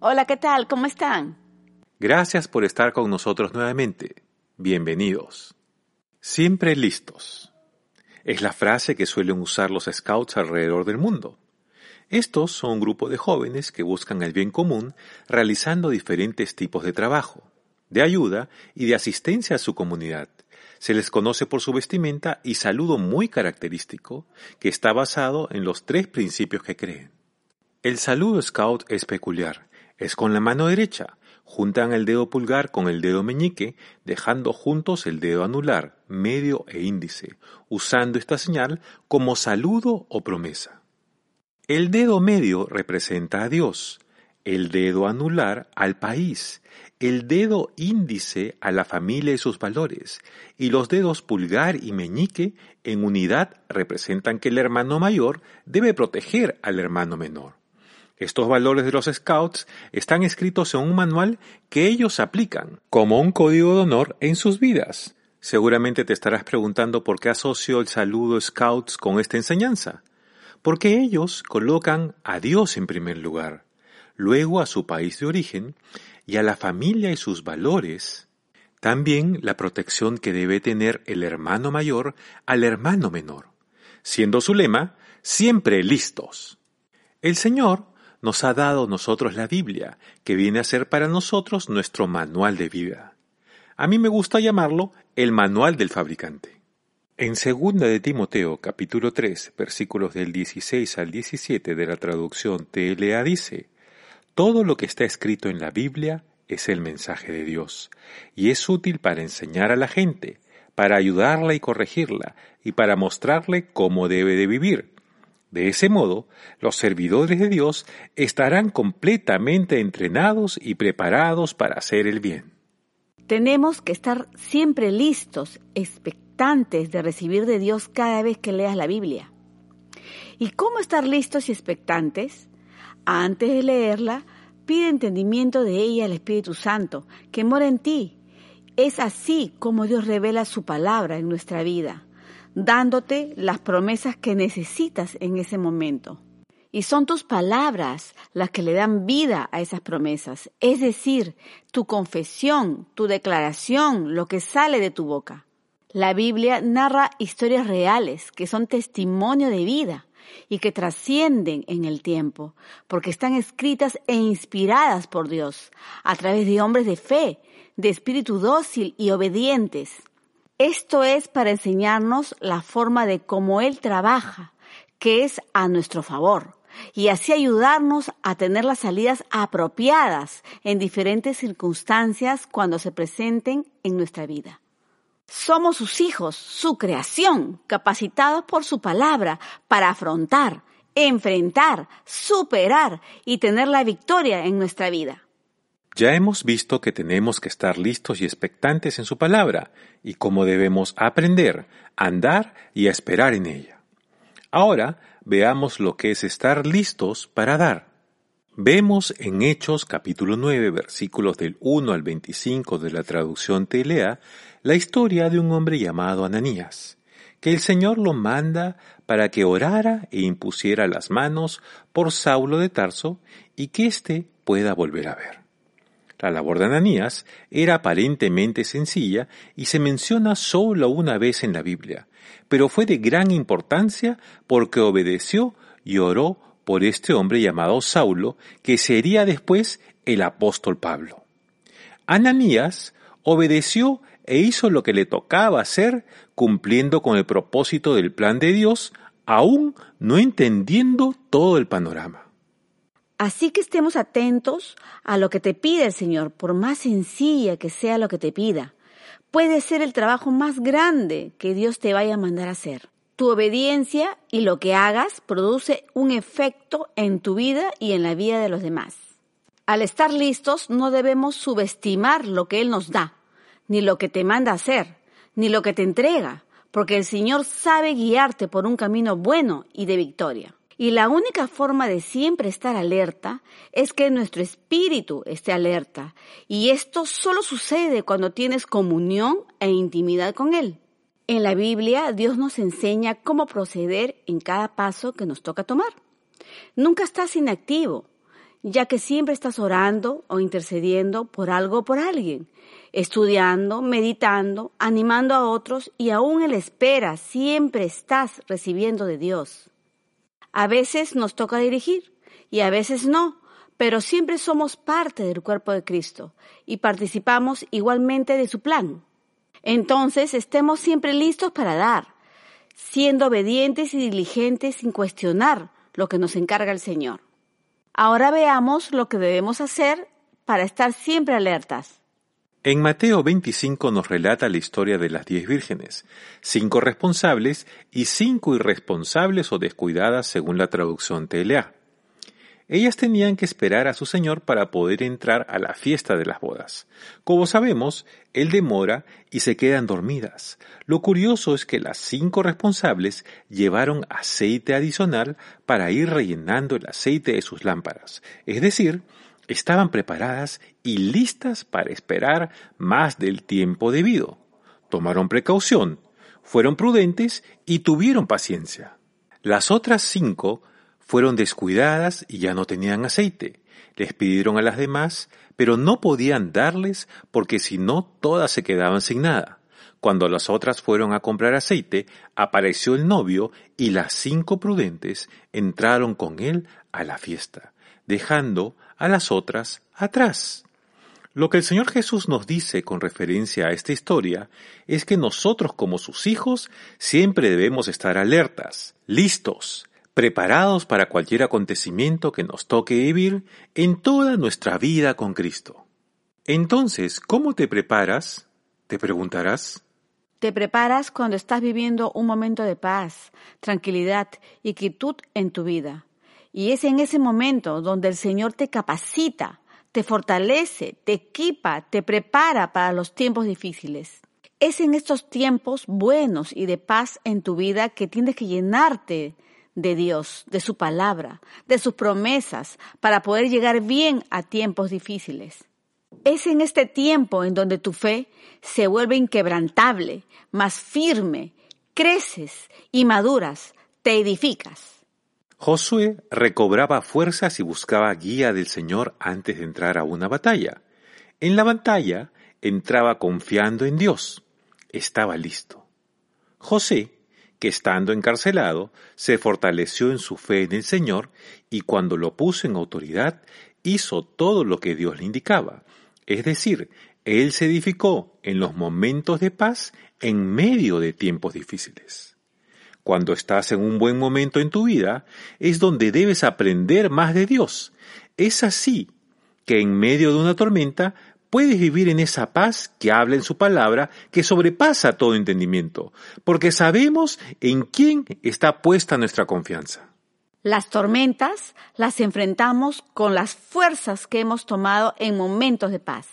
Hola, ¿qué tal? ¿Cómo están? Gracias por estar con nosotros nuevamente. Bienvenidos. Siempre listos. Es la frase que suelen usar los scouts alrededor del mundo. Estos son un grupo de jóvenes que buscan el bien común realizando diferentes tipos de trabajo, de ayuda y de asistencia a su comunidad. Se les conoce por su vestimenta y saludo muy característico que está basado en los tres principios que creen. El saludo scout es peculiar. Es con la mano derecha. Juntan el dedo pulgar con el dedo meñique, dejando juntos el dedo anular, medio e índice, usando esta señal como saludo o promesa. El dedo medio representa a Dios, el dedo anular al país, el dedo índice a la familia y sus valores, y los dedos pulgar y meñique en unidad representan que el hermano mayor debe proteger al hermano menor. Estos valores de los Scouts están escritos en un manual que ellos aplican como un código de honor en sus vidas. Seguramente te estarás preguntando por qué asocio el saludo Scouts con esta enseñanza. Porque ellos colocan a Dios en primer lugar, luego a su país de origen y a la familia y sus valores, también la protección que debe tener el hermano mayor al hermano menor, siendo su lema siempre listos. El Señor nos ha dado nosotros la Biblia, que viene a ser para nosotros nuestro manual de vida. A mí me gusta llamarlo el manual del fabricante. En segunda de Timoteo capítulo 3 versículos del 16 al 17 de la traducción TLA dice, Todo lo que está escrito en la Biblia es el mensaje de Dios, y es útil para enseñar a la gente, para ayudarla y corregirla, y para mostrarle cómo debe de vivir de ese modo, los servidores de Dios estarán completamente entrenados y preparados para hacer el bien. Tenemos que estar siempre listos, expectantes de recibir de Dios cada vez que leas la Biblia. ¿Y cómo estar listos y expectantes? Antes de leerla, pide entendimiento de ella al Espíritu Santo, que mora en ti. Es así como Dios revela su palabra en nuestra vida dándote las promesas que necesitas en ese momento. Y son tus palabras las que le dan vida a esas promesas, es decir, tu confesión, tu declaración, lo que sale de tu boca. La Biblia narra historias reales que son testimonio de vida y que trascienden en el tiempo, porque están escritas e inspiradas por Dios a través de hombres de fe, de espíritu dócil y obedientes, esto es para enseñarnos la forma de cómo Él trabaja, que es a nuestro favor, y así ayudarnos a tener las salidas apropiadas en diferentes circunstancias cuando se presenten en nuestra vida. Somos sus hijos, su creación, capacitados por su palabra para afrontar, enfrentar, superar y tener la victoria en nuestra vida. Ya hemos visto que tenemos que estar listos y expectantes en su palabra y cómo debemos aprender, andar y esperar en ella. Ahora veamos lo que es estar listos para dar. Vemos en Hechos capítulo 9 versículos del 1 al 25 de la traducción Telea la historia de un hombre llamado Ananías, que el Señor lo manda para que orara e impusiera las manos por Saulo de Tarso y que éste pueda volver a ver. La labor de Ananías era aparentemente sencilla y se menciona solo una vez en la Biblia, pero fue de gran importancia porque obedeció y oró por este hombre llamado Saulo, que sería después el apóstol Pablo. Ananías obedeció e hizo lo que le tocaba hacer, cumpliendo con el propósito del plan de Dios, aún no entendiendo todo el panorama. Así que estemos atentos a lo que te pide el Señor, por más sencilla que sea lo que te pida. Puede ser el trabajo más grande que Dios te vaya a mandar a hacer. Tu obediencia y lo que hagas produce un efecto en tu vida y en la vida de los demás. Al estar listos no debemos subestimar lo que Él nos da, ni lo que te manda hacer, ni lo que te entrega, porque el Señor sabe guiarte por un camino bueno y de victoria. Y la única forma de siempre estar alerta es que nuestro espíritu esté alerta. Y esto solo sucede cuando tienes comunión e intimidad con Él. En la Biblia Dios nos enseña cómo proceder en cada paso que nos toca tomar. Nunca estás inactivo, ya que siempre estás orando o intercediendo por algo o por alguien, estudiando, meditando, animando a otros y aún en espera siempre estás recibiendo de Dios. A veces nos toca dirigir y a veces no, pero siempre somos parte del cuerpo de Cristo y participamos igualmente de su plan. Entonces estemos siempre listos para dar, siendo obedientes y diligentes sin cuestionar lo que nos encarga el Señor. Ahora veamos lo que debemos hacer para estar siempre alertas. En Mateo 25 nos relata la historia de las diez vírgenes, cinco responsables y cinco irresponsables o descuidadas según la traducción TLA. Ellas tenían que esperar a su Señor para poder entrar a la fiesta de las bodas. Como sabemos, Él demora y se quedan dormidas. Lo curioso es que las cinco responsables llevaron aceite adicional para ir rellenando el aceite de sus lámparas, es decir, estaban preparadas y listas para esperar más del tiempo debido. Tomaron precaución, fueron prudentes y tuvieron paciencia. Las otras cinco fueron descuidadas y ya no tenían aceite. Les pidieron a las demás, pero no podían darles porque si no todas se quedaban sin nada. Cuando las otras fueron a comprar aceite, apareció el novio y las cinco prudentes entraron con él a la fiesta, dejando a las otras atrás. Lo que el Señor Jesús nos dice con referencia a esta historia es que nosotros como sus hijos siempre debemos estar alertas, listos, preparados para cualquier acontecimiento que nos toque vivir en toda nuestra vida con Cristo. Entonces, ¿cómo te preparas? Te preguntarás. Te preparas cuando estás viviendo un momento de paz, tranquilidad y quietud en tu vida. Y es en ese momento donde el Señor te capacita, te fortalece, te equipa, te prepara para los tiempos difíciles. Es en estos tiempos buenos y de paz en tu vida que tienes que llenarte de Dios, de su palabra, de sus promesas, para poder llegar bien a tiempos difíciles. Es en este tiempo en donde tu fe se vuelve inquebrantable, más firme, creces y maduras, te edificas. Josué recobraba fuerzas y buscaba guía del Señor antes de entrar a una batalla. En la batalla entraba confiando en Dios. Estaba listo. José, que estando encarcelado, se fortaleció en su fe en el Señor y cuando lo puso en autoridad, hizo todo lo que Dios le indicaba. Es decir, él se edificó en los momentos de paz en medio de tiempos difíciles. Cuando estás en un buen momento en tu vida, es donde debes aprender más de Dios. Es así que en medio de una tormenta puedes vivir en esa paz que habla en su palabra, que sobrepasa todo entendimiento, porque sabemos en quién está puesta nuestra confianza. Las tormentas las enfrentamos con las fuerzas que hemos tomado en momentos de paz.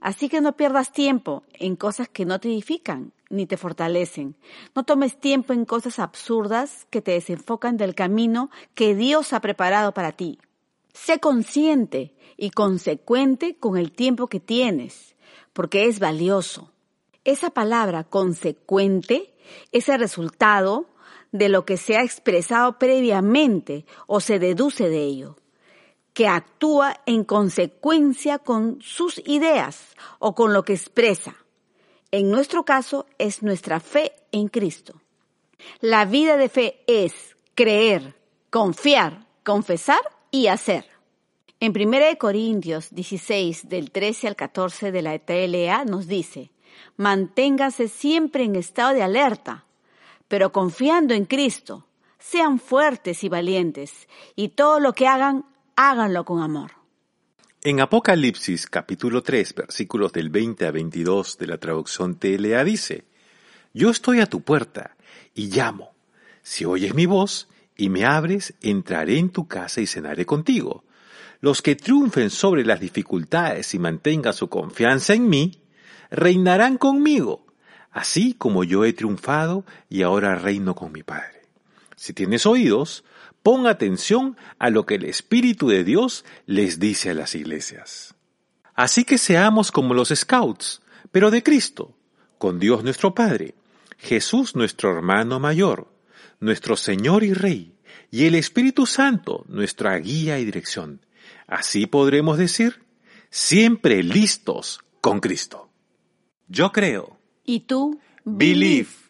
Así que no pierdas tiempo en cosas que no te edifican ni te fortalecen. No tomes tiempo en cosas absurdas que te desenfocan del camino que Dios ha preparado para ti. Sé consciente y consecuente con el tiempo que tienes, porque es valioso. Esa palabra consecuente es el resultado de lo que se ha expresado previamente o se deduce de ello que actúa en consecuencia con sus ideas o con lo que expresa. En nuestro caso es nuestra fe en Cristo. La vida de fe es creer, confiar, confesar y hacer. En 1 Corintios 16, del 13 al 14 de la TLA nos dice, manténganse siempre en estado de alerta, pero confiando en Cristo, sean fuertes y valientes, y todo lo que hagan, háganlo con amor. En Apocalipsis capítulo 3 versículos del 20 a 22 de la traducción TLA dice, Yo estoy a tu puerta y llamo. Si oyes mi voz y me abres, entraré en tu casa y cenaré contigo. Los que triunfen sobre las dificultades y mantengan su confianza en mí, reinarán conmigo, así como yo he triunfado y ahora reino con mi Padre. Si tienes oídos, pon atención a lo que el Espíritu de Dios les dice a las iglesias. Así que seamos como los scouts, pero de Cristo, con Dios nuestro Padre, Jesús nuestro hermano mayor, nuestro Señor y Rey, y el Espíritu Santo nuestra guía y dirección. Así podremos decir, siempre listos con Cristo. Yo creo. ¿Y tú? Believe.